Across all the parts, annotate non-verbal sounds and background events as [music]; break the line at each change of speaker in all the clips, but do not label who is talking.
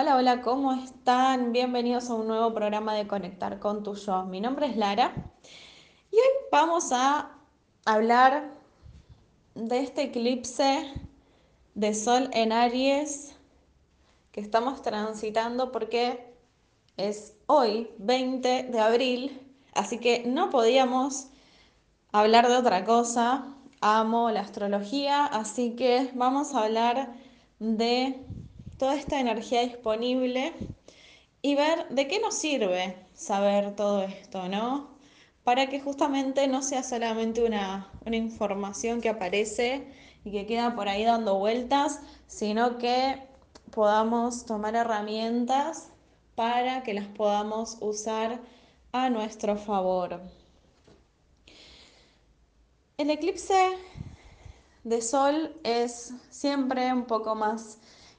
Hola, hola, ¿cómo están? Bienvenidos a un nuevo programa de Conectar con tu yo. Mi nombre es Lara y hoy vamos a hablar de este eclipse de Sol en Aries que estamos transitando porque es hoy, 20 de abril, así que no podíamos hablar de otra cosa. Amo la astrología, así que vamos a hablar de toda esta energía disponible y ver de qué nos sirve saber todo esto, ¿no? Para que justamente no sea solamente una, una información que aparece y que queda por ahí dando vueltas, sino que podamos tomar herramientas para que las podamos usar a nuestro favor. El eclipse de sol es siempre un poco más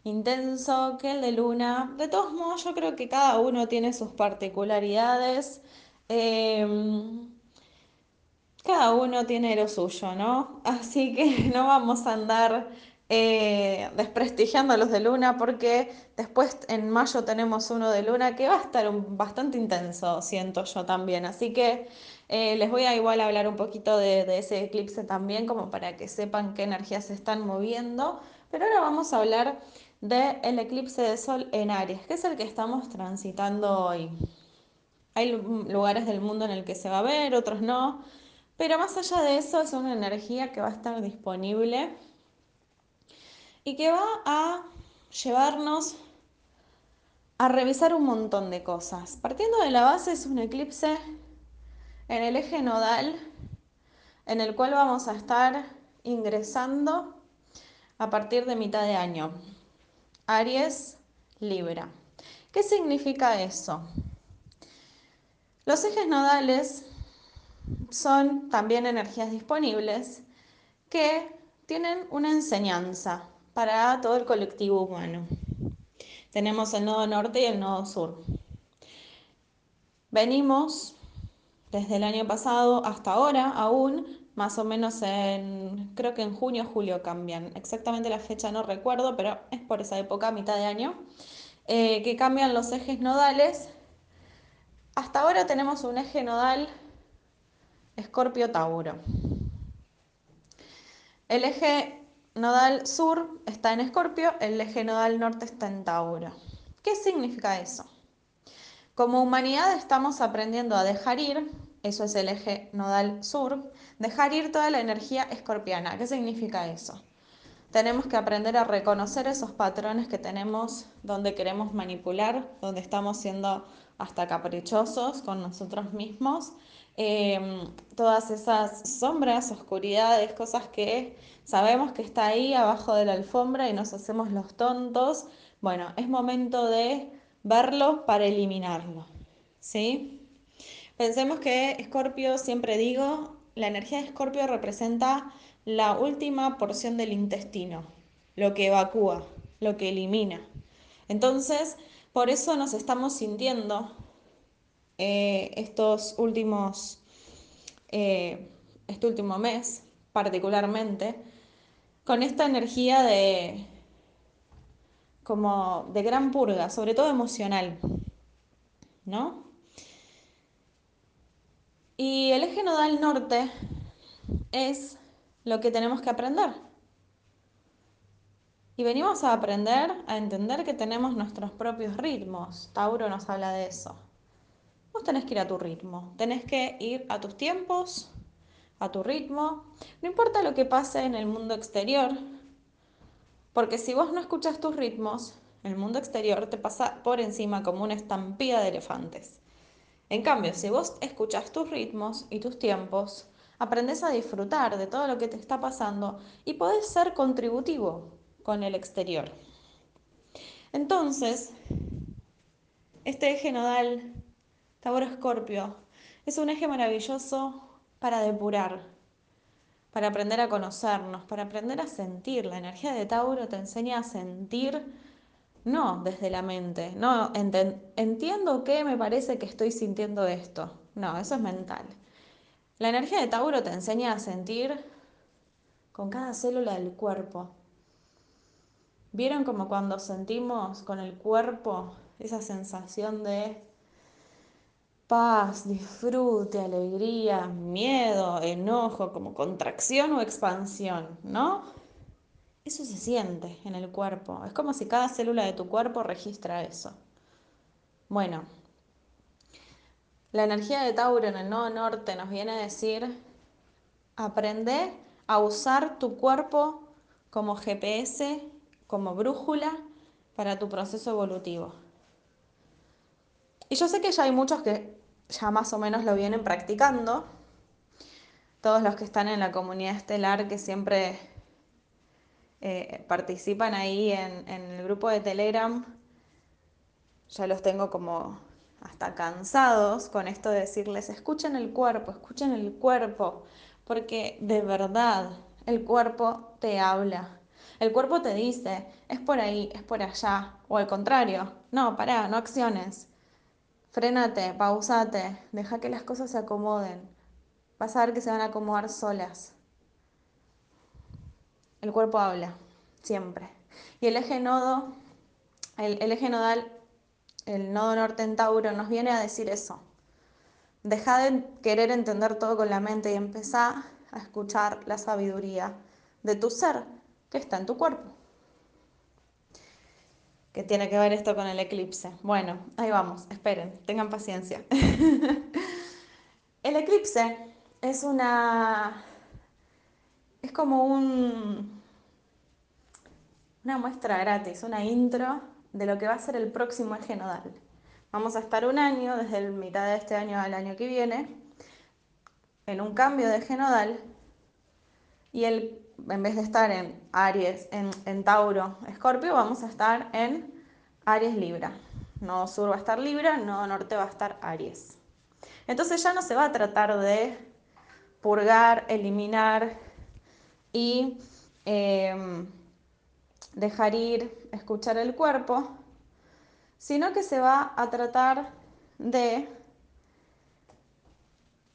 intenso que el de luna. De todos modos, yo creo que cada uno tiene sus particularidades. Em, cada uno tiene lo suyo, ¿no? Así que [laughs] no vamos a andar eh, desprestigiando a los de luna porque después en mayo tenemos uno de luna que va a estar bastante intenso, siento yo también. Así que eh, les voy a igual hablar un poquito de, de ese eclipse también como para que sepan qué energías se están moviendo. Pero ahora vamos a hablar del eclipse de sol en Aries, que es el que estamos transitando hoy. Hay lugares del mundo en el que se va a ver, otros no, pero más allá de eso es una energía que va a estar disponible y que va a llevarnos a revisar un montón de cosas. Partiendo de la base es un eclipse en el eje nodal en el cual vamos a estar ingresando a partir de mitad de año. Aries, Libra. ¿Qué significa eso? Los ejes nodales son también energías disponibles que tienen una enseñanza para todo el colectivo humano. Tenemos el nodo norte y el nodo sur. Venimos desde el año pasado hasta ahora aún, más o menos en, creo que en junio o julio cambian. Exactamente la fecha no recuerdo, pero es por esa época, mitad de año, eh, que cambian los ejes nodales. Hasta ahora tenemos un eje nodal Escorpio-Tauro. El eje nodal sur está en Escorpio, el eje nodal norte está en Tauro. ¿Qué significa eso? Como humanidad estamos aprendiendo a dejar ir, eso es el eje nodal sur, dejar ir toda la energía escorpiana. ¿Qué significa eso? Tenemos que aprender a reconocer esos patrones que tenemos donde queremos manipular, donde estamos siendo hasta caprichosos con nosotros mismos. Eh, todas esas sombras, oscuridades, cosas que sabemos que está ahí abajo de la alfombra y nos hacemos los tontos. Bueno, es momento de verlo para eliminarlo. ¿Sí? Pensemos que Escorpio, siempre digo, la energía de Escorpio representa la última porción del intestino, lo que evacúa, lo que elimina. Entonces, por eso nos estamos sintiendo eh, estos últimos, eh, este último mes particularmente, con esta energía de como de gran purga, sobre todo emocional, ¿no? Y el eje nodal norte es lo que tenemos que aprender. Y venimos a aprender a entender que tenemos nuestros propios ritmos. Tauro nos habla de eso. Vos tenés que ir a tu ritmo, tenés que ir a tus tiempos, a tu ritmo. No importa lo que pase en el mundo exterior, porque si vos no escuchas tus ritmos, el mundo exterior te pasa por encima como una estampida de elefantes. En cambio, si vos escuchas tus ritmos y tus tiempos, aprendes a disfrutar de todo lo que te está pasando y podés ser contributivo con el exterior. Entonces, este eje nodal Tauro Escorpio es un eje maravilloso para depurar, para aprender a conocernos, para aprender a sentir. La energía de Tauro te enseña a sentir no desde la mente, no entiendo que me parece que estoy sintiendo esto. No, eso es mental. La energía de Tauro te enseña a sentir con cada célula del cuerpo. ¿Vieron como cuando sentimos con el cuerpo esa sensación de paz, disfrute, alegría, miedo, enojo, como contracción o expansión, ¿no? Eso se siente en el cuerpo. Es como si cada célula de tu cuerpo registra eso. Bueno, la energía de Tauro en el nodo norte nos viene a decir, aprende a usar tu cuerpo como GPS, como brújula para tu proceso evolutivo. Y yo sé que ya hay muchos que ya más o menos lo vienen practicando. Todos los que están en la comunidad estelar que siempre eh, participan ahí en, en el grupo de Telegram, ya los tengo como hasta cansados con esto de decirles, escuchen el cuerpo, escuchen el cuerpo, porque de verdad el cuerpo te habla. El cuerpo te dice, es por ahí, es por allá, o al contrario, no, pará, no acciones. Frénate, pausate, deja que las cosas se acomoden. Vas a ver que se van a acomodar solas. El cuerpo habla, siempre. Y el eje nodo, el, eje nodal, el nodo norte en Tauro, nos viene a decir eso. Deja de querer entender todo con la mente y empezá a escuchar la sabiduría de tu ser que está en tu cuerpo. ¿Qué tiene que ver esto con el eclipse? Bueno, ahí vamos, esperen, tengan paciencia. [laughs] el eclipse es una... es como un... una muestra gratis, una intro de lo que va a ser el próximo eje nodal. Vamos a estar un año, desde el mitad de este año al año que viene, en un cambio de eje nodal y el en vez de estar en Aries, en, en Tauro, Escorpio, vamos a estar en Aries Libra. No sur va a estar Libra, no norte va a estar Aries. Entonces ya no se va a tratar de purgar, eliminar y eh, dejar ir, escuchar el cuerpo, sino que se va a tratar de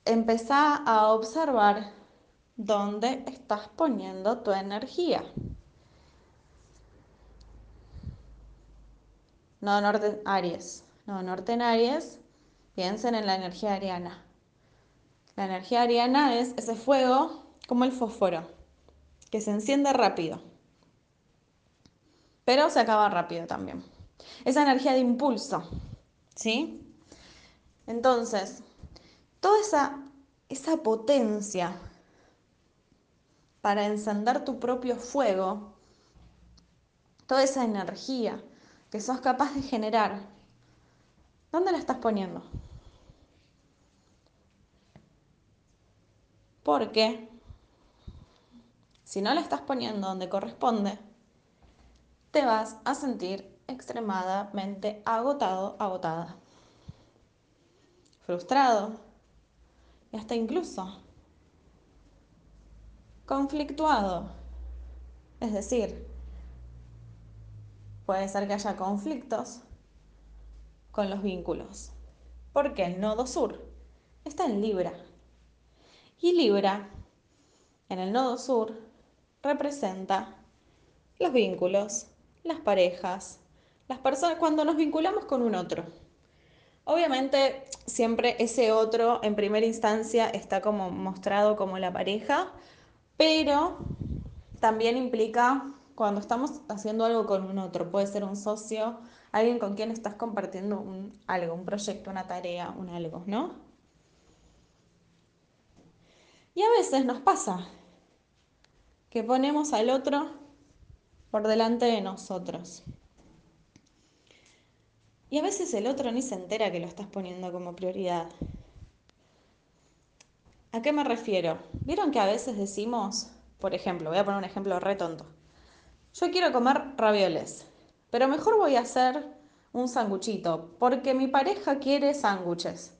empezar a observar dónde estás poniendo tu energía. No norte Aries. No norte en Aries. Piensen en la energía ariana. La energía ariana es ese fuego como el fósforo, que se enciende rápido, pero se acaba rápido también. Esa energía de impulso, ¿sí? Entonces, toda esa, esa potencia para encender tu propio fuego, toda esa energía que sos capaz de generar, ¿dónde la estás poniendo? Porque si no la estás poniendo donde corresponde, te vas a sentir extremadamente agotado, agotada, frustrado y hasta incluso conflictuado. Es decir, puede ser que haya conflictos con los vínculos. Porque el nodo sur está en Libra. Y Libra, en el nodo sur, representa los vínculos, las parejas, las personas, cuando nos vinculamos con un otro. Obviamente siempre ese otro en primera instancia está como mostrado como la pareja, pero también implica cuando estamos haciendo algo con un otro, puede ser un socio, alguien con quien estás compartiendo algo, un proyecto, una tarea, un algo, ¿no? Y a veces nos pasa que ponemos al otro por delante de nosotros. Y a veces el otro ni se entera que lo estás poniendo como prioridad. ¿A qué me refiero? ¿Vieron que a veces decimos, por ejemplo, voy a poner un ejemplo re tonto. Yo quiero comer ravioles, pero mejor voy a hacer un sanguchito, porque mi pareja quiere sándwiches.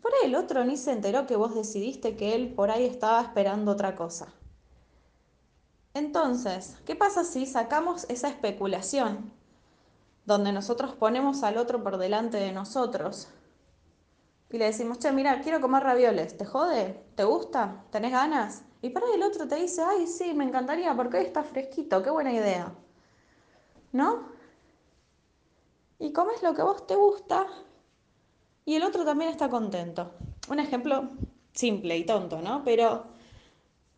Por ahí el otro ni se enteró que vos decidiste que él por ahí estaba esperando otra cosa. Entonces, ¿qué pasa si sacamos esa especulación, donde nosotros ponemos al otro por delante de nosotros y le decimos, che, mira, quiero comer ravioles, ¿te jode? ¿Te gusta? ¿Tenés ganas? Y para el otro te dice, ay, sí, me encantaría porque hoy está fresquito, qué buena idea. ¿no? Y comes lo que vos te gusta y el otro también está contento. Un ejemplo simple y tonto, ¿no? Pero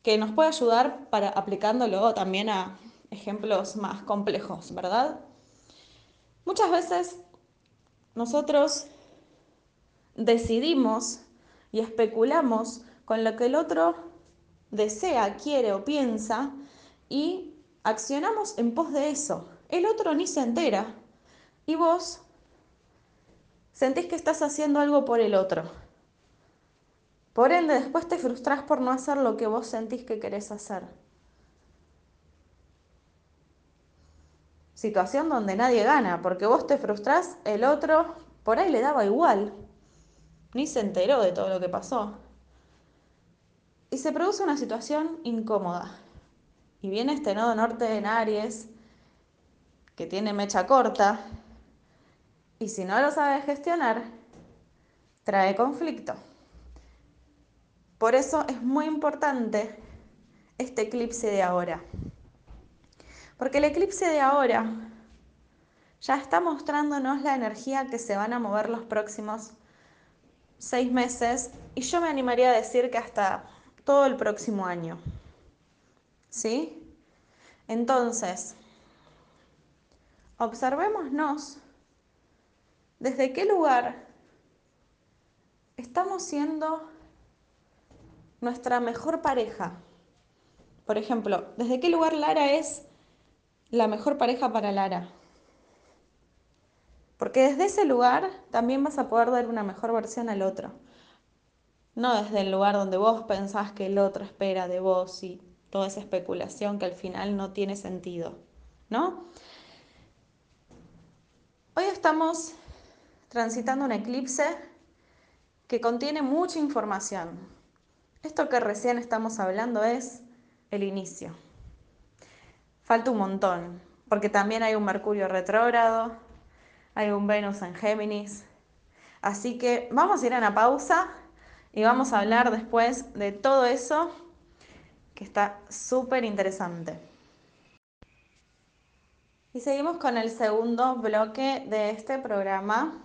que nos puede ayudar para aplicándolo también a ejemplos más complejos, ¿verdad? Muchas veces nosotros decidimos y especulamos con lo que el otro desea, quiere o piensa y accionamos en pos de eso. El otro ni se entera y vos sentís que estás haciendo algo por el otro. Por ende, después te frustrás por no hacer lo que vos sentís que querés hacer. Situación donde nadie gana, porque vos te frustrás, el otro por ahí le daba igual, ni se enteró de todo lo que pasó. Y se produce una situación incómoda. Y viene este nodo norte en Aries, que tiene mecha corta, y si no lo sabe gestionar, trae conflicto. Por eso es muy importante este eclipse de ahora. Porque el eclipse de ahora ya está mostrándonos la energía que se van a mover los próximos seis meses y yo me animaría a decir que hasta todo el próximo año. ¿Sí? Entonces, observémonos desde qué lugar estamos siendo nuestra mejor pareja. Por ejemplo, ¿desde qué lugar Lara es la mejor pareja para Lara? Porque desde ese lugar también vas a poder dar una mejor versión al otro. No desde el lugar donde vos pensás que el otro espera de vos y toda esa especulación que al final no tiene sentido, ¿no? Hoy estamos transitando un eclipse que contiene mucha información, esto que recién estamos hablando es el inicio. Falta un montón, porque también hay un Mercurio retrógrado, hay un Venus en Géminis. Así que vamos a ir a una pausa y vamos a hablar después de todo eso que está súper interesante. Y seguimos con el segundo bloque de este programa.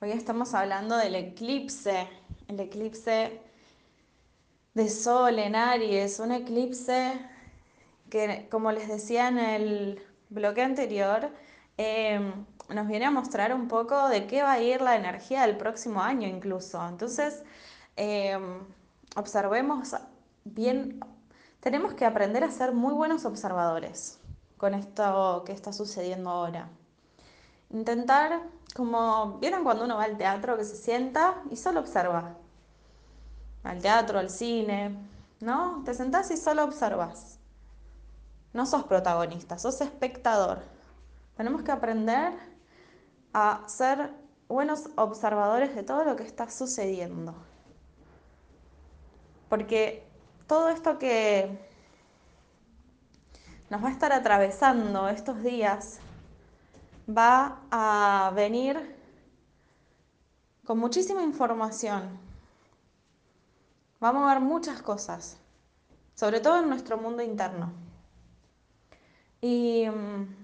Hoy estamos hablando del eclipse, el eclipse de Sol en Aries, un eclipse que, como les decía en el bloque anterior, em, nos viene a mostrar un poco de qué va a ir la energía del próximo año incluso. Entonces, em, observemos bien, tenemos que aprender a ser muy buenos observadores con esto que está sucediendo ahora. Intentar, como vieron cuando uno va al teatro, que se sienta y solo observa al teatro, al cine, ¿no? Te sentás y solo observas. No sos protagonista, sos espectador. Tenemos que aprender a ser buenos observadores de todo lo que está sucediendo. Porque todo esto que nos va a estar atravesando estos días va a venir con muchísima información va a mover muchas cosas, sobre todo en nuestro mundo interno. Y mm,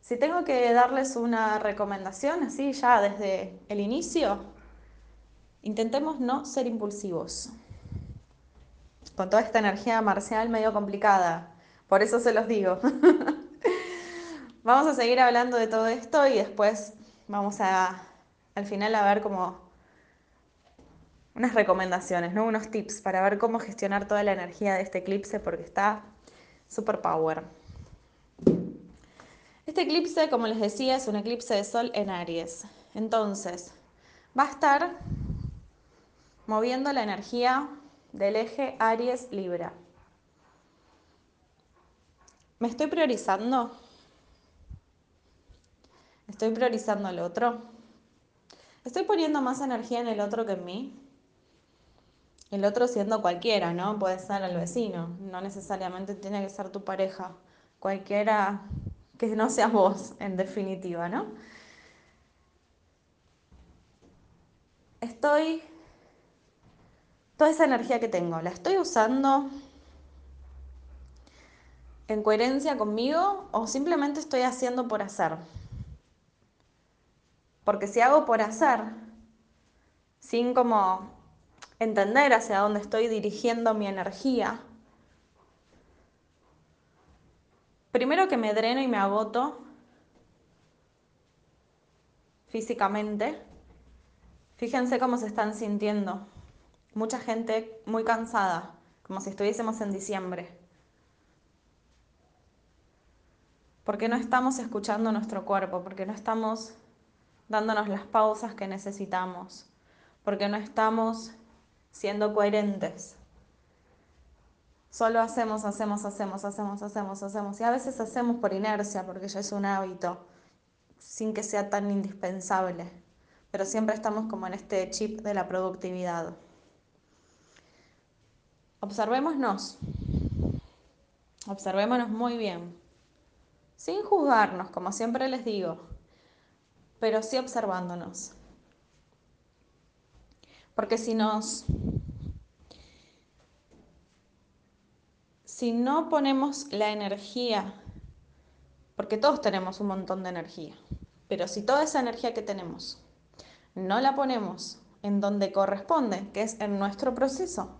si tengo que darles una recomendación, así ya desde el inicio, intentemos no ser impulsivos. Con toda esta energía marcial medio complicada, por eso se los digo. [laughs] vamos a seguir hablando de todo esto y después vamos a al final a ver cómo unas recomendaciones, ¿no? unos tips para ver cómo gestionar toda la energía de este eclipse porque está super power. Este eclipse, como les decía, es un eclipse de sol en Aries. Entonces, va a estar moviendo la energía del eje Aries-Libra. ¿Me estoy priorizando? ¿Estoy priorizando al otro? ¿Estoy poniendo más energía en el otro que en mí? El otro siendo cualquiera, ¿no? Puede ser el vecino, no necesariamente tiene que ser tu pareja, cualquiera que no seas vos, en definitiva, ¿no? Estoy, toda esa energía que tengo, la estoy usando en coherencia conmigo o simplemente estoy haciendo por hacer. Porque si hago por hacer, sin como entender hacia dónde estoy dirigiendo mi energía, primero que me dreno y me agoto físicamente, fíjense cómo se están sintiendo. Mucha gente muy cansada, como si estuviésemos en diciembre. Porque no estamos escuchando nuestro cuerpo, porque no estamos dándonos las pausas que necesitamos, porque no estamos siendo coherentes. Solo hacemos, hacemos, hacemos, hacemos, hacemos, hacemos. Y a veces hacemos por inercia, porque ya es un hábito, sin que sea tan indispensable. Pero siempre estamos como en este chip de la productividad. Observémonos. Observémonos muy bien. Sin juzgarnos, como siempre les digo pero sí observándonos. Porque si nos... Si no ponemos la energía, porque todos tenemos un montón de energía, pero si toda esa energía que tenemos no la ponemos en donde corresponde, que es en nuestro proceso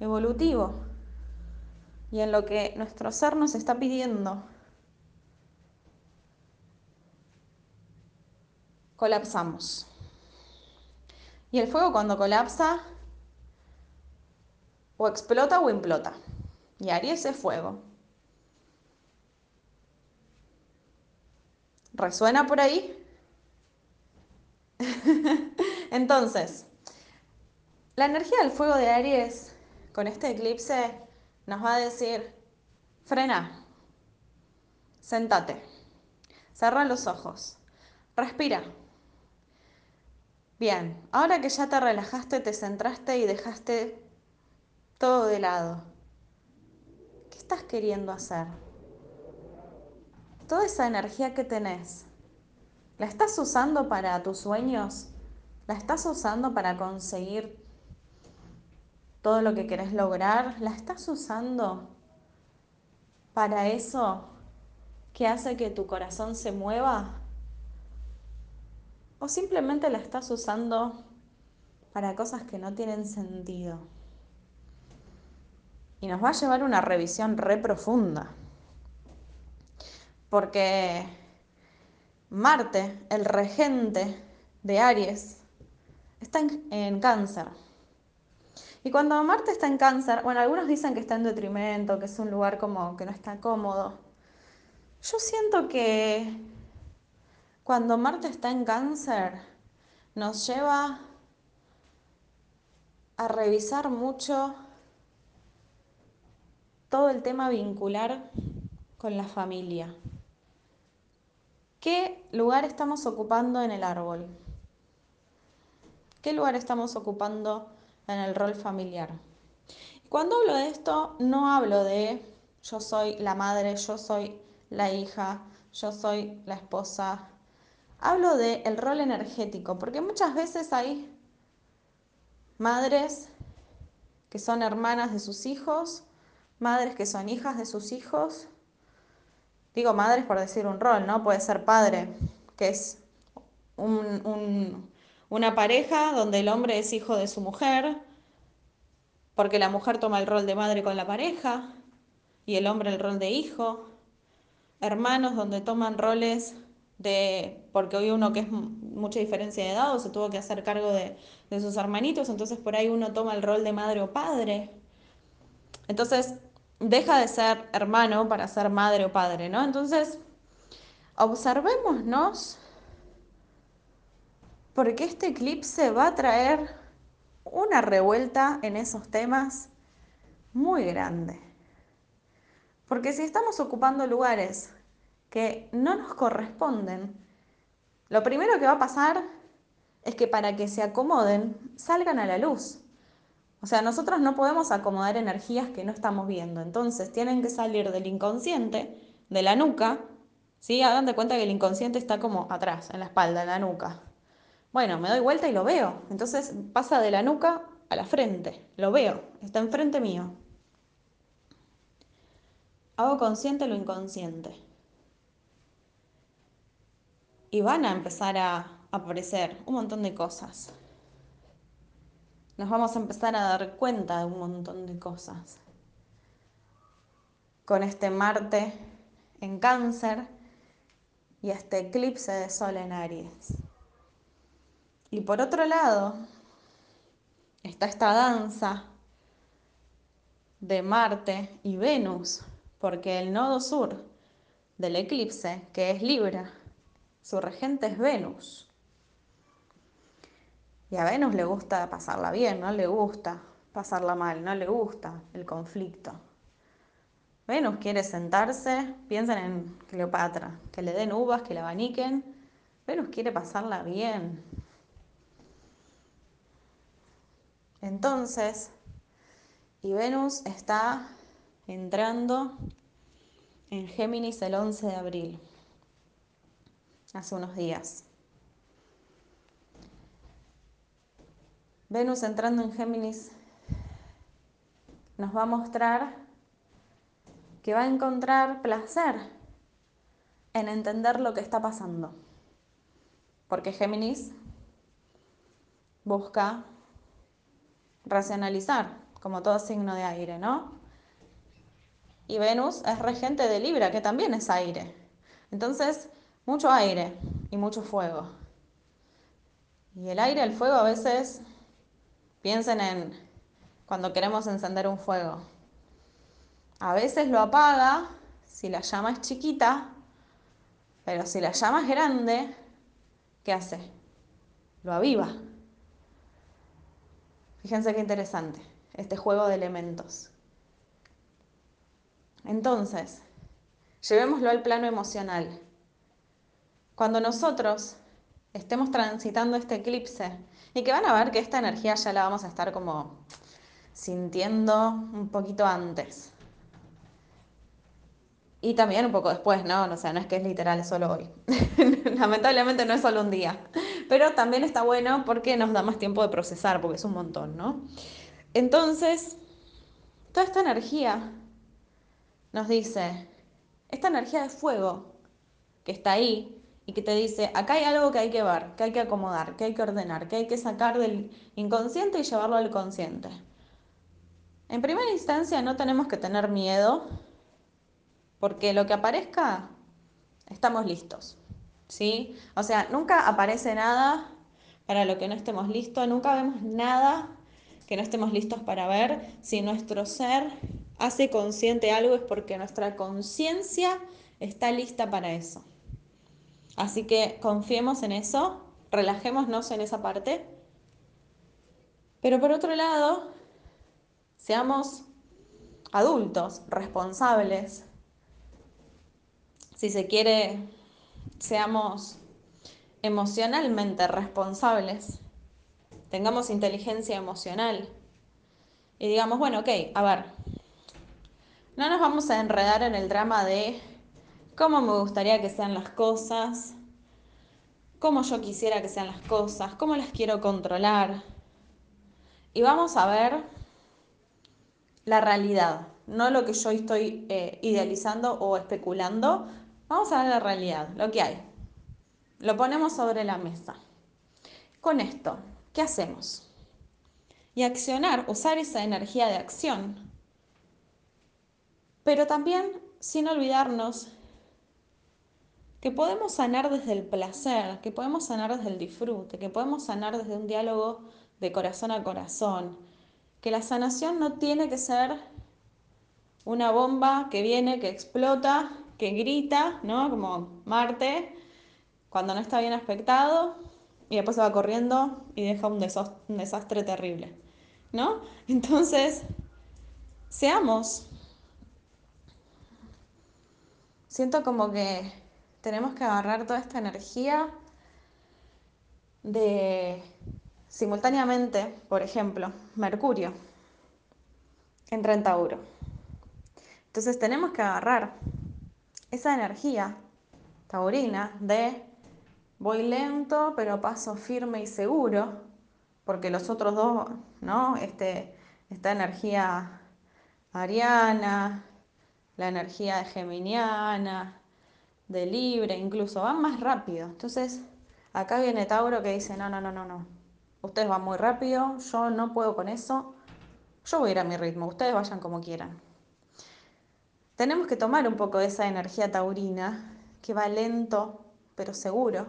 evolutivo y en lo que nuestro ser nos está pidiendo colapsamos. Y el fuego cuando colapsa o explota o implota. Y Aries es fuego. ¿Resuena por ahí? [laughs] Entonces, la energía del fuego de Aries con este eclipse nos va a decir, frena, sentate, cerra los ojos, respira. Bien, ahora que ya te relajaste, te centraste y dejaste todo de lado, ¿qué estás queriendo hacer? Toda esa energía que tenés, ¿la estás usando para tus sueños? ¿La estás usando para conseguir todo lo que querés lograr? ¿La estás usando para eso que hace que tu corazón se mueva? O simplemente la estás usando para cosas que no tienen sentido. Y nos va a llevar una revisión re profunda. Porque Marte, el regente de Aries, está en, en, cáncer. Y cuando Marte está en cáncer, bueno, algunos dicen que está en detrimento, que es un lugar como que no está cómodo. Yo siento que cuando Marte está en cáncer, nos lleva a revisar mucho todo el tema vincular con la familia. ¿Qué lugar estamos ocupando en el árbol? ¿Qué lugar estamos ocupando en el rol familiar? Cuando hablo de esto, no hablo de yo soy la madre, yo soy la hija, yo soy la esposa, Hablo del el rol energético, porque muchas veces hay madres que son hermanas de sus hijos, madres que son hijas de sus hijos. Digo madres por decir un rol, ¿no? Puede ser padre, que es una pareja donde el hombre es hijo de su mujer, porque la mujer toma el rol de madre con la pareja y el hombre el rol de hijo. Hermanos donde toman roles de, porque hoy uno que es mucha diferencia de edad o se tuvo que hacer cargo de, de sus hermanitos, entonces por ahí uno toma el rol de madre o padre. Entonces deja de ser hermano para ser madre o padre, ¿no? Entonces, observémonos porque este eclipse va a traer una revuelta en esos temas muy grande. Porque si estamos ocupando lugares que no nos corresponden, lo primero que va a pasar es que para que se acomoden, salgan a la luz. O sea, nosotros no podemos acomodar energías que no estamos viendo. Entonces, tienen que salir del inconsciente, de la nuca. ¿sí? Hagan de cuenta que el inconsciente está como atrás, en la espalda, en la nuca. Bueno, me doy vuelta y lo veo. Entonces, pasa de la nuca a la frente. Lo veo, está enfrente mío. hago consciente lo inconsciente. Y van a empezar a aparecer un montón de cosas. Nos vamos a empezar a dar cuenta de un montón de cosas. Con este Marte en cáncer y este eclipse de Sol en Aries. Y por otro lado, está esta danza de Marte y Venus, porque el nodo sur del eclipse, que es Libra, su regente es Venus. Y a Venus le gusta pasarla bien, no le gusta pasarla mal, no le gusta el conflicto. Venus quiere sentarse, piensen en Cleopatra, que le den uvas, que la abaniquen. Venus quiere pasarla bien. Entonces, y Venus está entrando en Géminis el 11 de abril, hace unos días. Venus entrando en Géminis nos va a mostrar que va a encontrar placer en entender lo que está pasando. Porque Géminis busca racionalizar, como todo signo de aire, ¿no? Y Venus es regente de Libra, que también es aire. Entonces, mucho aire y mucho fuego. Y el aire, el fuego a veces, piensen en cuando queremos encender un fuego. A veces lo apaga si la llama es chiquita, pero si la llama es grande, ¿qué hace? Lo aviva. Fíjense qué interesante este juego de elementos. Entonces, llevémoslo al plano emocional. Cuando nosotros estemos transitando este eclipse y que van a ver que esta energía ya la vamos a estar como sintiendo un poquito antes. Y también un poco después, ¿no? O sea, no es que es literal solo hoy. [laughs] Lamentablemente no es solo un día. Pero también está bueno porque nos da más tiempo de procesar, porque es un montón, ¿no? Entonces, toda esta energía nos dice, esta energía de fuego que está ahí y que te dice, acá hay algo que hay que ver, que hay que acomodar, que hay que ordenar, que hay que sacar del inconsciente y llevarlo al consciente. En primera instancia no tenemos que tener miedo porque lo que aparezca, estamos listos. ¿Sí? O sea, nunca aparece nada para lo que no estemos listos, nunca vemos nada que no estemos listos para ver. Si nuestro ser hace consciente algo es porque nuestra conciencia está lista para eso. Así que confiemos en eso, relajémonos en esa parte. Pero por otro lado, seamos adultos, responsables, si se quiere, seamos emocionalmente responsables, tengamos inteligencia emocional. Y digamos, bueno, ok, a ver, no nos vamos a enredar en el drama de cómo me gustaría que sean las cosas, cómo yo quisiera que sean las cosas, cómo las quiero controlar. Y vamos a ver la realidad, no lo que yo estoy eh, idealizando o especulando, Vamos a ver la realidad, lo que hay. Lo ponemos sobre la mesa. Con esto, ¿qué hacemos? Y accionar, usar esa energía de acción. Pero también sin olvidarnos que podemos sanar desde el placer, que podemos sanar desde el disfrute, que podemos sanar desde un diálogo de corazón a corazón, que la sanación no tiene que ser una bomba que viene, que explota que grita, ¿no? Como Marte, cuando no está bien aspectado, y después se va corriendo y deja un desastre, terrible, ¿no? [laughs] Entonces, seamos. Siento como que tenemos que agarrar toda esta energía de simultáneamente, por ejemplo, Mercurio en Tauro. Entonces tenemos que agarrar esa energía taurina de voy lento, pero paso firme y seguro, porque los otros dos, ¿no? Este, esta energía ariana, la energía Geminiana, de Libre, incluso, van más rápido. Entonces, acá viene Tauro que dice, no, no, no, no, no. Ustedes van muy rápido, yo no puedo con eso. Yo voy a ir a mi ritmo, ustedes vayan como quieran. Tenemos que tomar un poco de esa energía taurina que va lento pero seguro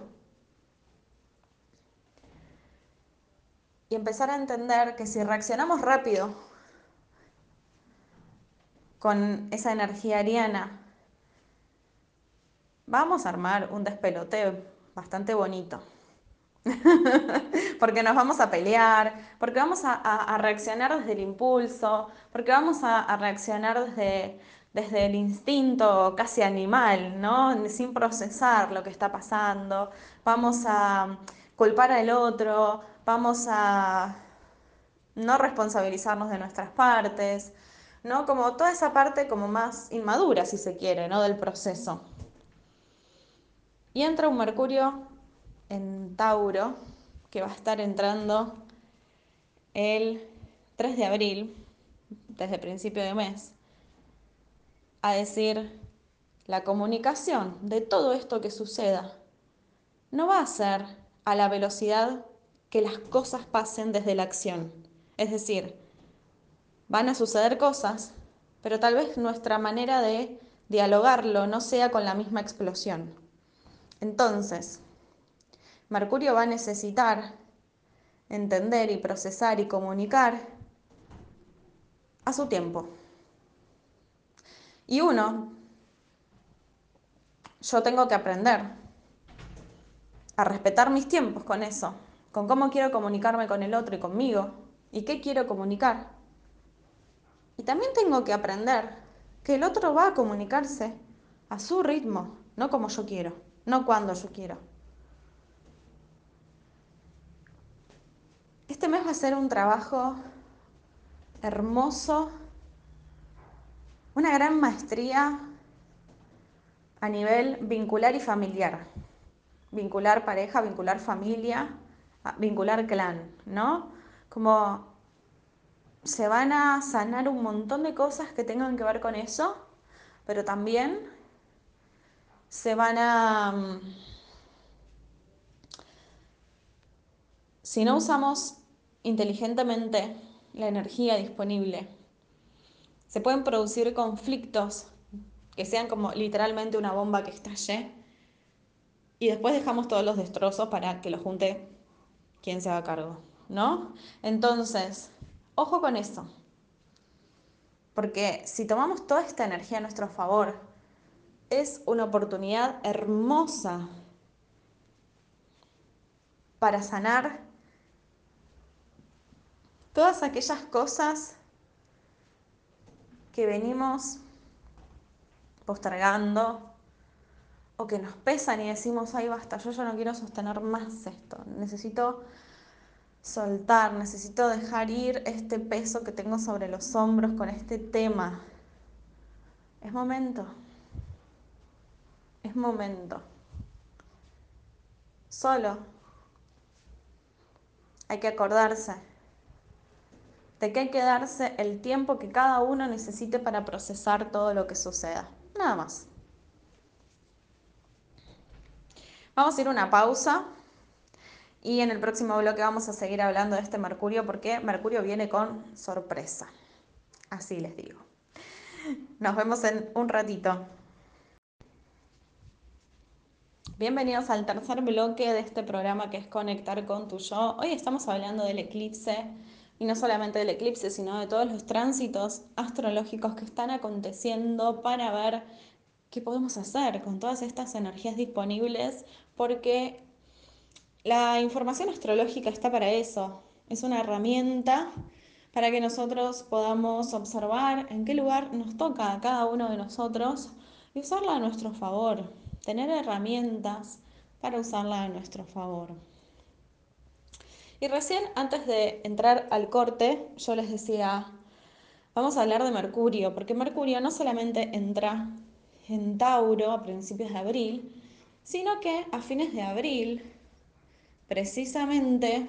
y empezar a entender que si reaccionamos rápido con esa energía ariana, vamos a armar un despelote bastante bonito. [laughs] porque nos vamos a pelear, porque vamos a, reaccionar desde el impulso, porque vamos a, reaccionar desde, desde el instinto casi animal, ¿no? Sin procesar lo que está pasando. Vamos a culpar al otro, vamos a no responsabilizarnos de nuestras partes, ¿no? Como toda esa parte como más inmadura, si se quiere, ¿no? Del proceso. Y entra un Mercurio en Tauro, que va a estar entrando el 3 de abril, desde principio de mes, a decir, la comunicación de todo esto que suceda no va a ser a la velocidad que las cosas pasen desde la acción. Es decir, van a suceder cosas, pero tal vez nuestra manera de dialogarlo no sea con la misma explosión. Entonces, Mercurio va a necesitar entender y procesar y comunicar a su tiempo. Y uno, yo tengo que aprender a respetar mis tiempos con eso con cómo quiero comunicarme con el otro y conmigo, y qué quiero comunicar. Y también tengo que aprender que el otro va a comunicarse a su ritmo, no como yo quiero, no cuando yo quiero. Este mes va a ser un trabajo hermoso, una gran maestría a nivel vincular y familiar. Vincular pareja, vincular familia, vincular clan, ¿no? Como se van a sanar un montón de cosas que tengan que ver con eso, pero también se van a... Mm, si no usamos inteligentemente la energía disponible, se pueden producir conflictos que sean como literalmente una bomba que estalle y después dejamos todos los destrozos para que lo junte quién se haga cargo, ¿no? Entonces, ojo con eso. Porque si tomamos toda esta energía a nuestro favor, es una oportunidad hermosa para sanar todas aquellas cosas que venimos postergando o que nos pesan y decimos, ay basta, yo ya no quiero sostener más esto, necesito soltar, necesito dejar ir este peso que tengo sobre los hombros con este tema. Es momento. Es momento. Solo hay que acordarse de que hay que darse el tiempo que cada uno necesite para procesar todo lo que suceda. Nada más. Vamos a ir a una pausa y en el próximo bloque vamos a seguir hablando de este Mercurio porque Mercurio viene con sorpresa. Así les digo. Nos vemos en un ratito. Bienvenidos al tercer bloque de este programa que es Conectar con tu yo. Hoy estamos hablando del eclipse y no solamente del eclipse, sino de todos los tránsitos astrológicos que están aconteciendo para ver qué podemos hacer con todas estas energías disponibles, porque la información astrológica está para eso, es una herramienta para que nosotros podamos observar en qué lugar nos toca a cada uno de nosotros y usarla a nuestro favor, tener herramientas para usarla a nuestro favor. Y recién antes de entrar al corte, yo les decía, vamos a hablar de Mercurio, porque Mercurio no solamente entra en Tauro a principios de abril, sino que a fines de abril precisamente,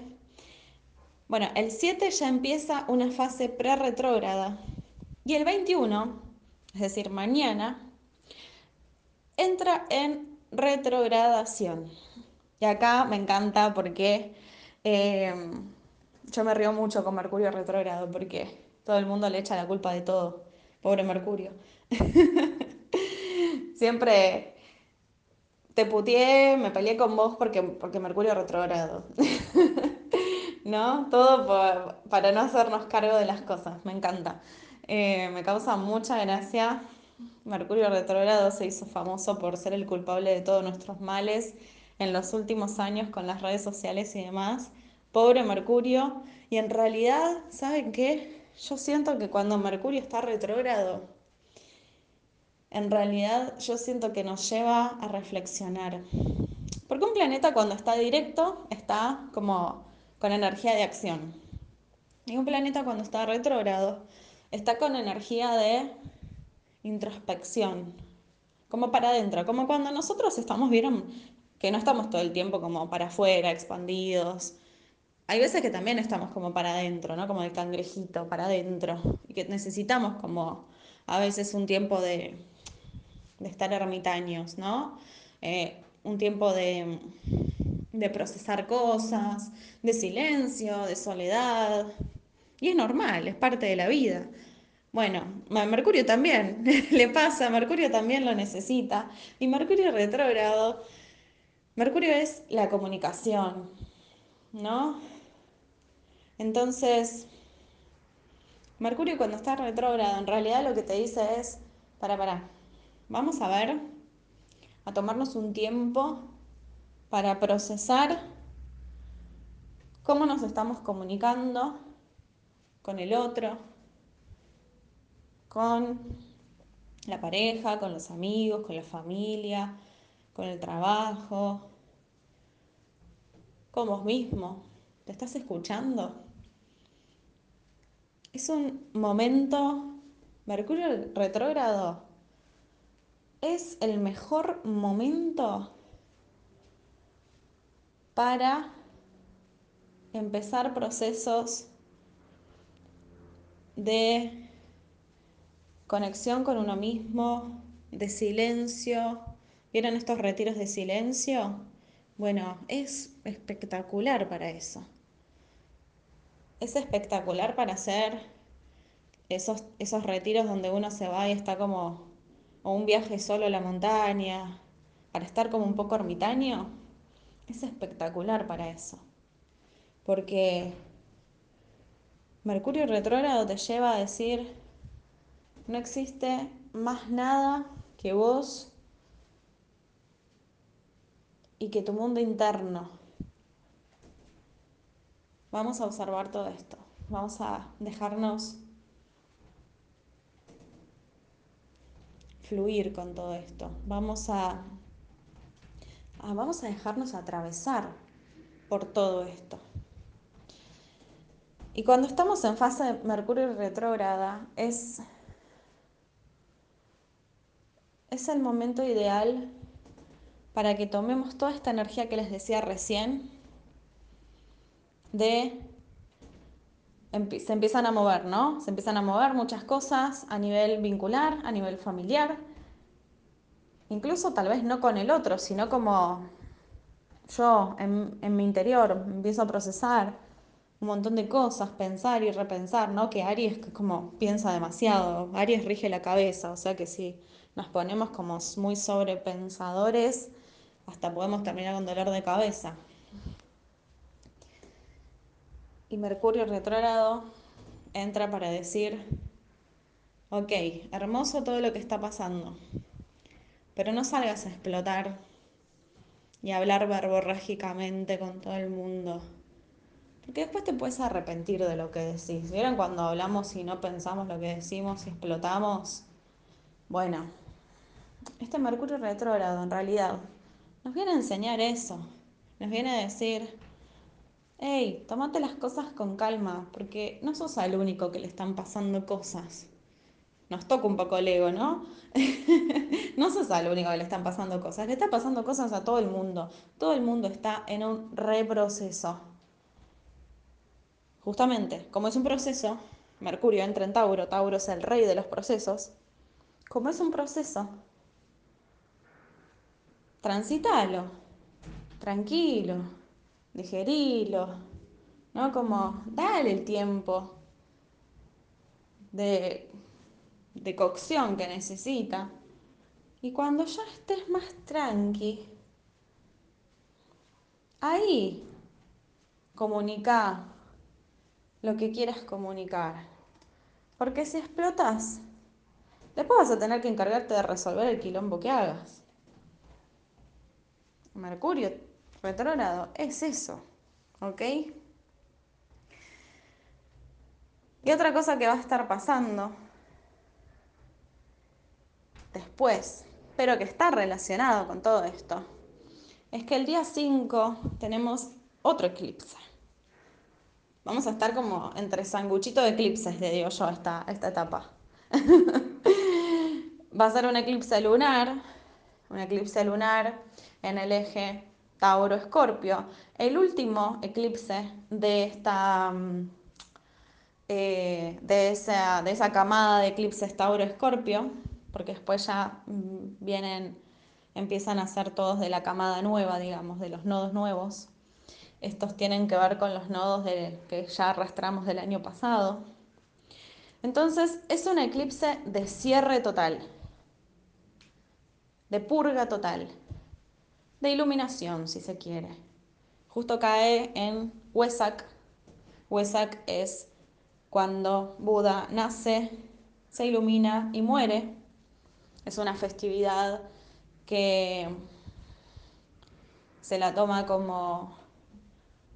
bueno, el 7 ya empieza una fase pre-retrógrada y el 21 es decir, mañana, entra en retrogradación. Y acá me encanta porque eh, yo me río mucho con Mercurio retrógrado porque todo el mundo le echa la culpa de todo. Pobre Mercurio. [laughs] Siempre te putié, me peleé con vos porque, porque Mercurio retrógrado. [laughs] ¿No? Todo para no hacernos cargo de las cosas. Me encanta. Eh, me causa mucha gracia. Mercurio retrógrado se hizo famoso por ser el culpable de todos nuestros males en los últimos años con las redes sociales y demás. Pobre Mercurio. Y en realidad, ¿saben qué? Yo siento que cuando Mercurio está retrógrado, en realidad yo siento que nos lleva a reflexionar. Porque un planeta cuando está directo está como con energía de acción. Y un planeta cuando está retrógrado está con energía de introspección, como para adentro, como cuando nosotros estamos, vieron, que no estamos todo el tiempo como para afuera, expandidos. Hay veces que también estamos como para adentro, ¿no? Como el cangrejito, para adentro. Y que necesitamos como a veces un tiempo de, de estar ermitaños, ¿no? Eh, un tiempo de, de procesar cosas, de silencio, de soledad. Y es normal, es parte de la vida. Bueno, Mercurio también [laughs] le pasa, Mercurio también lo necesita. Y Mercurio retrógrado Mercurio es la comunicación, ¿no? Entonces, Mercurio cuando está retrógrado, en realidad lo que te dice es, para, para, vamos a ver, a tomarnos un tiempo para procesar cómo nos estamos comunicando con el otro, con la pareja, con los amigos, con la familia, con el trabajo, con vos mismo. ¿Te estás escuchando? Es un momento, Mercurio retrógrado, es el mejor momento para empezar procesos de conexión con uno mismo, de silencio, ¿Vieron estos retiros de silencio? Bueno, es espectacular para eso. Es espectacular para hacer esos, esos retiros donde uno se va y está como, o un viaje solo a la montaña, para estar como un poco ermitaño. Es espectacular para eso. Porque Mercurio retrógrado te lleva a decir, no existe más nada que vos y que tu mundo interno. Vamos a observar todo esto. Vamos a dejarnos fluir con todo esto. Vamos a, vamos a dejarnos atravesar por todo esto. Y cuando estamos en fase de Mercurio retrógrada, es, es el momento ideal para que tomemos toda esta energía que les decía recién de se empiezan a mover, ¿no? Se empiezan a mover muchas cosas a nivel vincular, a nivel familiar, incluso tal vez no con el otro, sino como yo en, mi interior empiezo a procesar un montón de cosas, pensar y repensar, ¿no? Que Aries como piensa demasiado, Aries rige la cabeza, o sea que si nos ponemos como muy sobrepensadores, hasta podemos terminar con dolor de cabeza. Y Mercurio retrógrado entra para decir, ok, hermoso todo lo que está pasando, pero no salgas a explotar y a hablar verborrágicamente con todo el mundo. Porque después te puedes arrepentir de lo que decís. ¿Vieron cuando hablamos y no pensamos lo que decimos y explotamos? Bueno, este Mercurio retrógrado en realidad nos viene a enseñar eso. Nos viene a decir, hey, tomate las cosas con calma, porque no sos el único que le están pasando cosas. Nos toca un poco el ego, ¿no? [laughs] no sos el único que le están pasando cosas. Le está pasando cosas a todo el mundo. Todo el mundo está en un reproceso. Justamente, como es un proceso, Mercurio entra en Tauro, Tauro es el rey de los procesos. como es un proceso. Transitalo, tranquilo, digerilo, ¿no? Como dale el tiempo de, de cocción que necesita. Y cuando ya estés más tranqui, ahí comunica lo que quieras comunicar. Porque si explotas, después vas a tener que encargarte de resolver el quilombo que hagas. Mercurio retrógrado es eso, ¿ok? Y otra cosa que va a estar pasando después, pero que está relacionado con todo esto, es que el día 5 tenemos otro eclipse. Vamos a estar como entre sanguchito de eclipses, le digo yo, esta, esta etapa. [laughs] Va a ser un eclipse lunar, un eclipse lunar en el eje Tauro-Escorpio. El último eclipse de esta... Mm, eh, de, esa, de esa camada de eclipses Tauro-Escorpio, porque después ya mm, vienen, empiezan a ser todos de la camada nueva, digamos, de los nodos nuevos. Estos tienen que ver con los nodos que ya arrastramos del año pasado. Entonces es un eclipse de cierre total, de purga total, de iluminación si se quiere. Justo cae en Wesak. Wesak es cuando Buda nace, se ilumina y muere. Es una festividad que se la toma como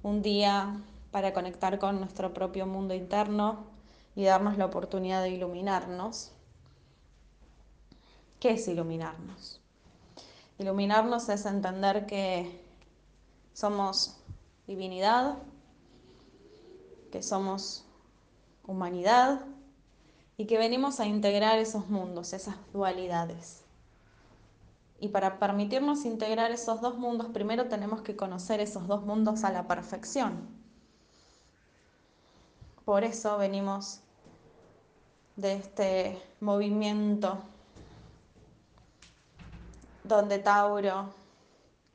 un día para conectar con nuestro propio mundo interno y darnos la oportunidad de iluminarnos. ¿Qué es iluminarnos? Iluminarnos es entender que somos divinidad, que somos humanidad y que venimos a integrar esos mundos, esas dualidades. Y para permitirnos integrar esos dos mundos, primero tenemos que conocer esos dos mundos a la perfección. Por eso venimos de este movimiento donde Tauro,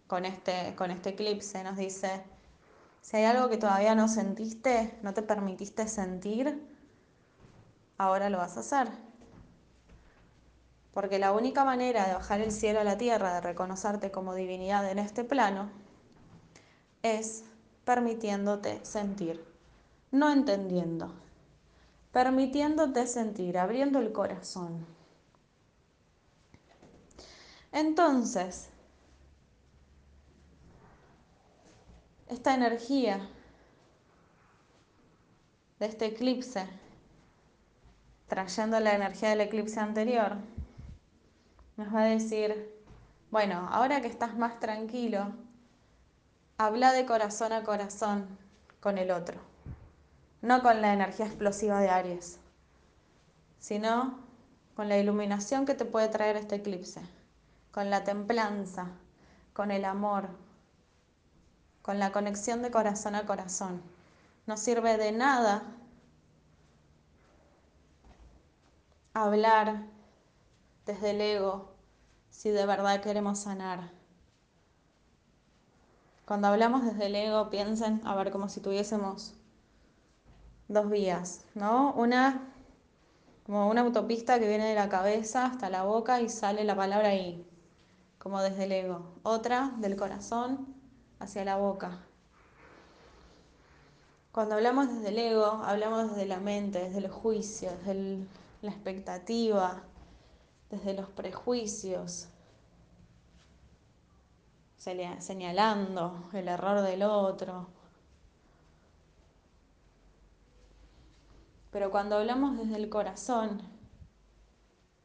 con este, con este eclipse, nos dice, si hay algo que todavía no sentiste, no te permitiste sentir, ahora lo vas a hacer. Porque la única manera de bajar el cielo a la tierra, de reconocerte como divinidad en este plano, es permitiéndote sentir, no entendiendo, permitiéndote sentir, abriendo el corazón. Entonces, esta energía de este eclipse, trayendo la energía del eclipse anterior, nos va a decir, bueno, ahora que estás más tranquilo, habla de corazón a corazón con el otro, no con la energía explosiva de Aries, sino con la iluminación que te puede traer este eclipse, con la templanza, con el amor, con la conexión de corazón a corazón. No sirve de nada hablar desde el ego si de verdad queremos sanar. Cuando hablamos desde el ego, piensen, a ver, como si tuviésemos dos vías, ¿no? Una, como una autopista que viene de la cabeza hasta la boca y sale la palabra ahí, como desde el ego. Otra, del corazón hacia la boca. Cuando hablamos desde el ego, hablamos desde la mente, desde los juicios, desde la expectativa, desde los prejuicios, señalando el error del otro. Pero cuando hablamos desde el corazón,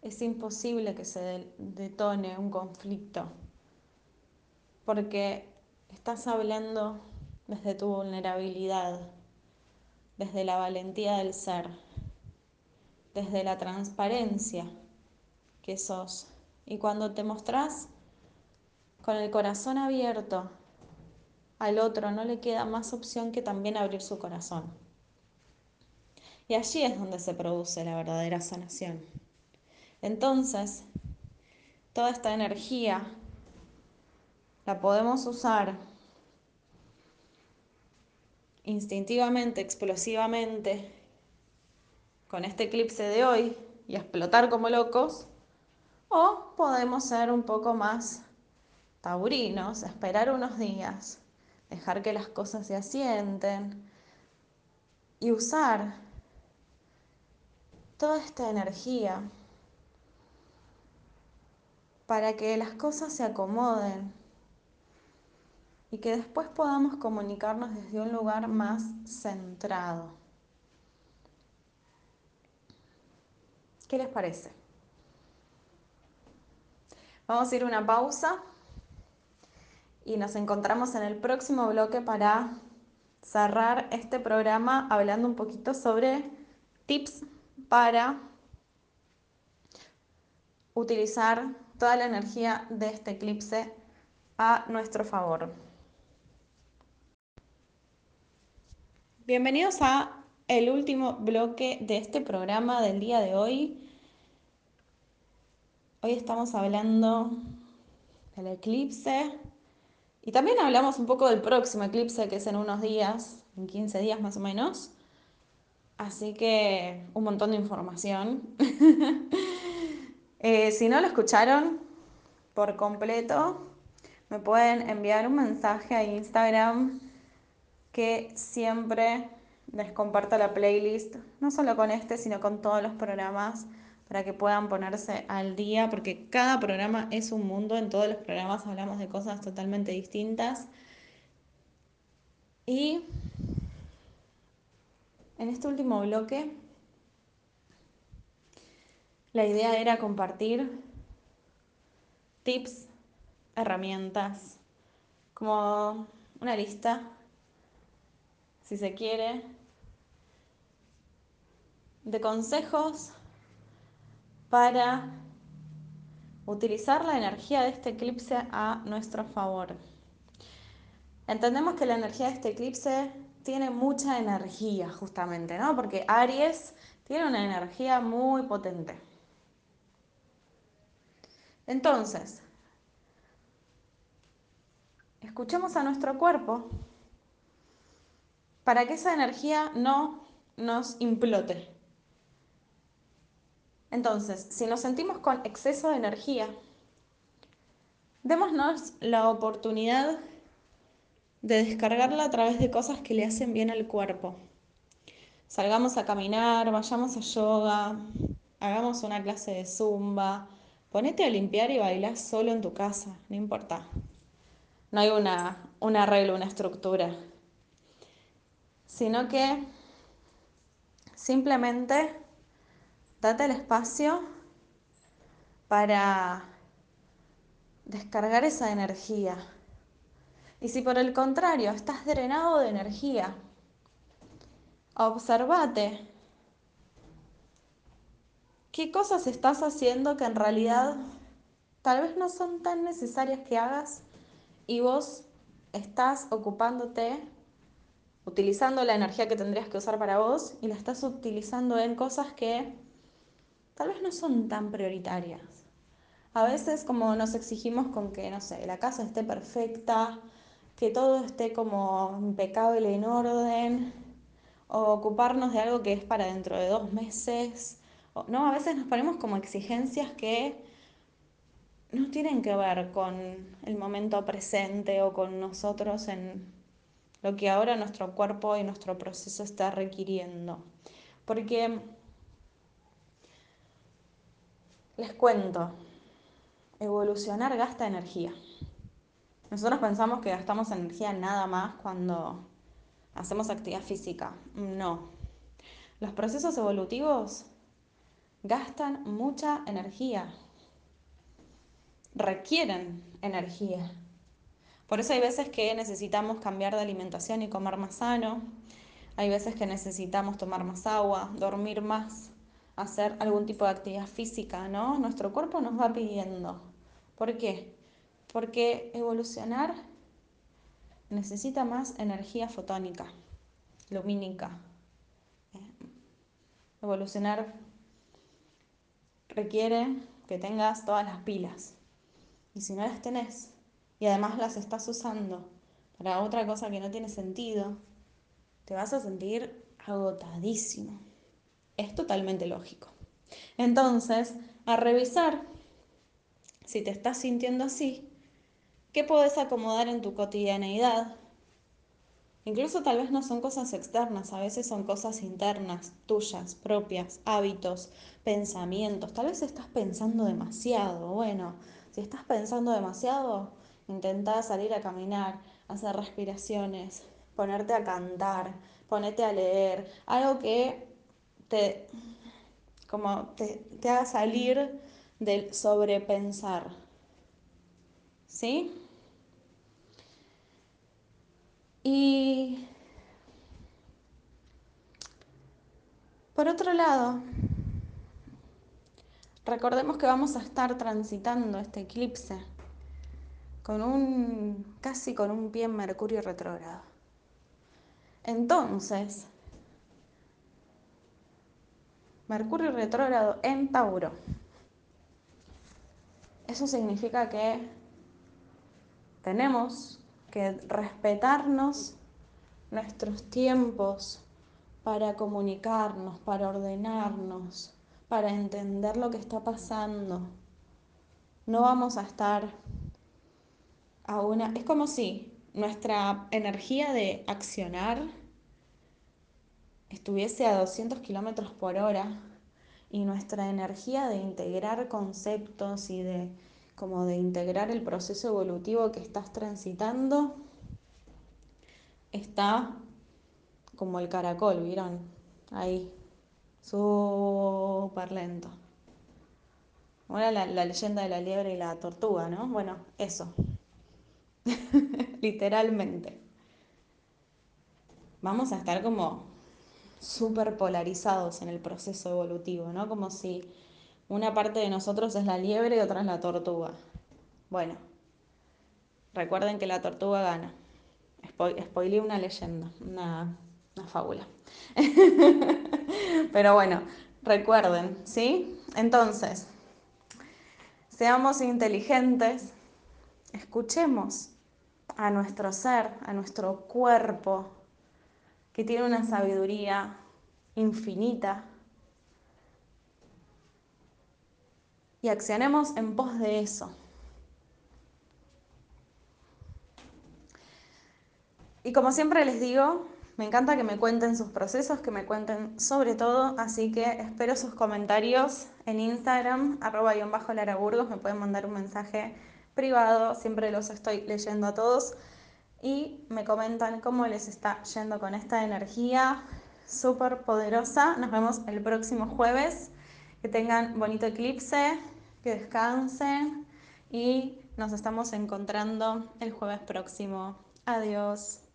es imposible que se detone un conflicto, porque estás hablando desde tu vulnerabilidad, desde la valentía del ser, desde la transparencia que sos. Y cuando te mostrás con el corazón abierto al otro, no le queda más opción que también abrir su corazón. Y allí es donde se produce la verdadera sanación. Entonces, toda esta energía la podemos usar instintivamente, explosivamente, con este eclipse de hoy y explotar como locos, o podemos ser un poco más taurinos, esperar unos días, dejar que las cosas se asienten y usar toda esta energía para que las cosas se acomoden y que después podamos comunicarnos desde un lugar más centrado. ¿Qué les parece? Vamos a ir a una pausa y nos encontramos en el próximo bloque para cerrar este programa hablando un poquito sobre tips para utilizar toda la energía de este eclipse a nuestro favor. Bienvenidos a el último bloque de este programa del día de hoy. Hoy estamos hablando del eclipse y también hablamos un poco del próximo eclipse que es en unos días, en 15 días más o menos. Así que un montón de información. [laughs] eh, si no lo escucharon por completo, me pueden enviar un mensaje a Instagram que siempre les comparto la playlist, no solo con este, sino con todos los programas, para que puedan ponerse al día, porque cada programa es un mundo, en todos los programas hablamos de cosas totalmente distintas. Y en este último bloque, la idea era compartir tips, herramientas, como una lista si se quiere, de consejos para utilizar la energía de este eclipse a nuestro favor. Entendemos que la energía de este eclipse tiene mucha energía, justamente, ¿no? Porque Aries tiene una energía muy potente. Entonces, escuchemos a nuestro cuerpo para que esa energía no nos implote. Entonces, si nos sentimos con exceso de energía, démonos la oportunidad de descargarla a través de cosas que le hacen bien al cuerpo. Salgamos a caminar, vayamos a yoga, hagamos una clase de zumba, ponete a limpiar y bailar solo en tu casa, no importa. No hay una, una regla, una estructura sino que simplemente date el espacio para descargar esa energía. Y si por el contrario estás drenado de energía, observate qué cosas estás haciendo que en realidad tal vez no son tan necesarias que hagas y vos estás ocupándote utilizando la energía que tendrías que usar para vos y la estás utilizando en cosas que tal vez no son tan prioritarias. A veces como nos exigimos con que, no sé, la casa esté perfecta, que todo esté como impecable en orden, o ocuparnos de algo que es para dentro de dos meses. No, a veces nos ponemos como exigencias que no tienen que ver con el momento presente o con nosotros en lo que ahora nuestro cuerpo y nuestro proceso está requiriendo. Porque les cuento, evolucionar gasta energía. Nosotros pensamos que gastamos energía nada más cuando hacemos actividad física. No. Los procesos evolutivos gastan mucha energía, requieren energía. Por eso hay veces que necesitamos cambiar de alimentación y comer más sano. Hay veces que necesitamos tomar más agua, dormir más, hacer algún tipo de actividad física, ¿no? Nuestro cuerpo nos va pidiendo. ¿Por qué? Porque evolucionar necesita más energía fotónica, lumínica. ¿eh? Evolucionar requiere que tengas todas las pilas. Y si no las tenés, y además las estás usando para otra cosa que no tiene sentido, te vas a sentir agotadísimo. Es totalmente lógico. Entonces, a revisar si te estás sintiendo así, ¿qué podés acomodar en tu cotidianeidad? Incluso tal vez no son cosas externas, a veces son cosas internas, tuyas, propias, hábitos, pensamientos. Tal vez estás pensando demasiado. Bueno, si estás pensando demasiado, intenta salir a caminar, hacer respiraciones, ponerte a cantar, ponerte a leer, algo que te, como te, te haga salir del sobrepensar. ¿Sí? Y por otro lado, recordemos que vamos a estar transitando este eclipse con un casi con un pie en Mercurio retrógrado. Entonces, Mercurio retrógrado en Tauro. Eso significa que tenemos respetarnos nuestros tiempos para comunicarnos, para ordenarnos, para entender lo que está pasando. No vamos a estar a una... Es como si nuestra energía de accionar estuviese a 200 kilómetros por hora y nuestra energía de integrar conceptos y de como de integrar el proceso evolutivo que estás transitando está como el caracol, ¿vieron? Ahí, súper lento. Ahora la, la leyenda de la liebre y la tortuga, ¿no? Bueno, eso. [laughs] Literalmente. Vamos a estar como súper polarizados en el proceso evolutivo, ¿no? Como si una parte de nosotros es la liebre y otra es la tortuga. Bueno, recuerden que la tortuga gana. Spoilé una leyenda, una, una fábula. [laughs] Pero bueno, recuerden, ¿sí? Entonces, seamos inteligentes, escuchemos a nuestro ser, a nuestro cuerpo, que tiene una sabiduría infinita. Y accionemos en pos de eso. Y como siempre les digo, me encanta que me cuenten sus procesos, que me cuenten sobre todo, así que espero sus comentarios en Instagram, arroba y bajo Laraburgos, me pueden mandar un mensaje privado, siempre los estoy leyendo a todos y me comentan cómo les está yendo con esta energía súper poderosa. Nos vemos el próximo jueves. Que tengan bonito eclipse, que descansen y nos estamos encontrando el jueves próximo. Adiós.